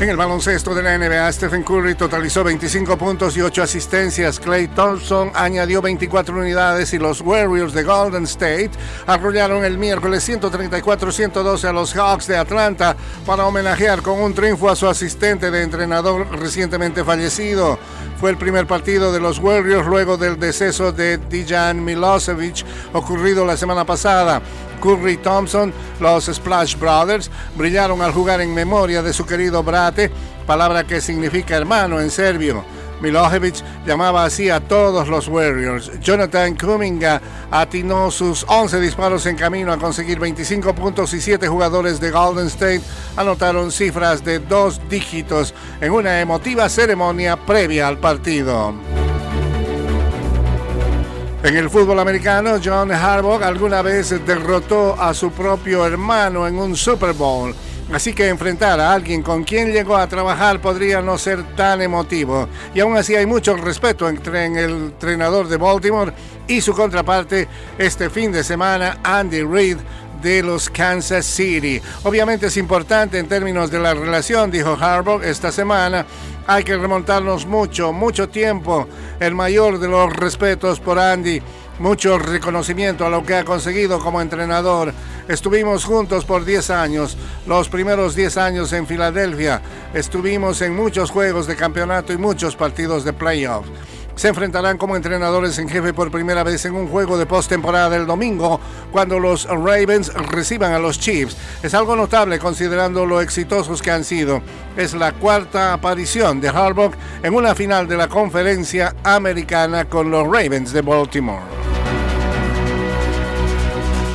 En el baloncesto de la NBA, Stephen Curry totalizó 25 puntos y 8 asistencias. Clay Thompson añadió 24 unidades y los Warriors de Golden State arrollaron el miércoles 134-112 a los Hawks de Atlanta para homenajear con un triunfo a su asistente de entrenador recientemente fallecido. Fue el primer partido de los Warriors luego del deceso de Dijan Milosevic ocurrido la semana pasada. Curry Thompson, los Splash Brothers, brillaron al jugar en memoria de su querido Brate, palabra que significa hermano en serbio. Milosevic llamaba así a todos los Warriors. Jonathan Kuminga atinó sus 11 disparos en camino a conseguir 25 puntos y 7 jugadores de Golden State anotaron cifras de dos dígitos en una emotiva ceremonia previa al partido. En el fútbol americano, John Harbaugh alguna vez derrotó a su propio hermano en un Super Bowl. Así que enfrentar a alguien con quien llegó a trabajar podría no ser tan emotivo. Y aún así hay mucho respeto entre el entrenador de Baltimore y su contraparte este fin de semana, Andy Reid de los Kansas City. Obviamente es importante en términos de la relación, dijo Harbaugh esta semana, hay que remontarnos mucho, mucho tiempo. El mayor de los respetos por Andy. Mucho reconocimiento a lo que ha conseguido como entrenador. Estuvimos juntos por 10 años, los primeros 10 años en Filadelfia. Estuvimos en muchos juegos de campeonato y muchos partidos de playoff se enfrentarán como entrenadores en jefe por primera vez en un juego de postemporada el domingo cuando los Ravens reciban a los Chiefs. Es algo notable considerando lo exitosos que han sido. Es la cuarta aparición de Harbaugh en una final de la conferencia americana con los Ravens de Baltimore.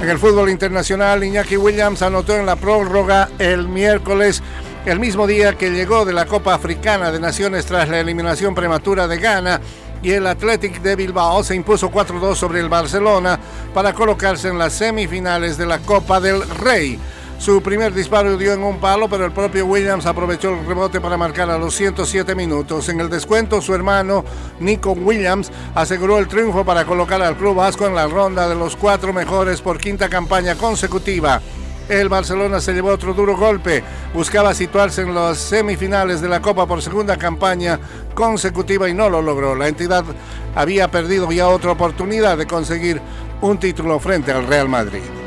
En el fútbol internacional, Iñaki Williams anotó en la prórroga el miércoles el mismo día que llegó de la Copa Africana de Naciones tras la eliminación prematura de Ghana y el Athletic de Bilbao se impuso 4-2 sobre el Barcelona para colocarse en las semifinales de la Copa del Rey. Su primer disparo dio en un palo, pero el propio Williams aprovechó el rebote para marcar a los 107 minutos. En el descuento, su hermano Nico Williams aseguró el triunfo para colocar al club vasco en la ronda de los cuatro mejores por quinta campaña consecutiva el Barcelona se llevó otro duro golpe. Buscaba situarse en las semifinales de la Copa por segunda campaña consecutiva y no lo logró. La entidad había perdido ya otra oportunidad de conseguir un título frente al Real Madrid.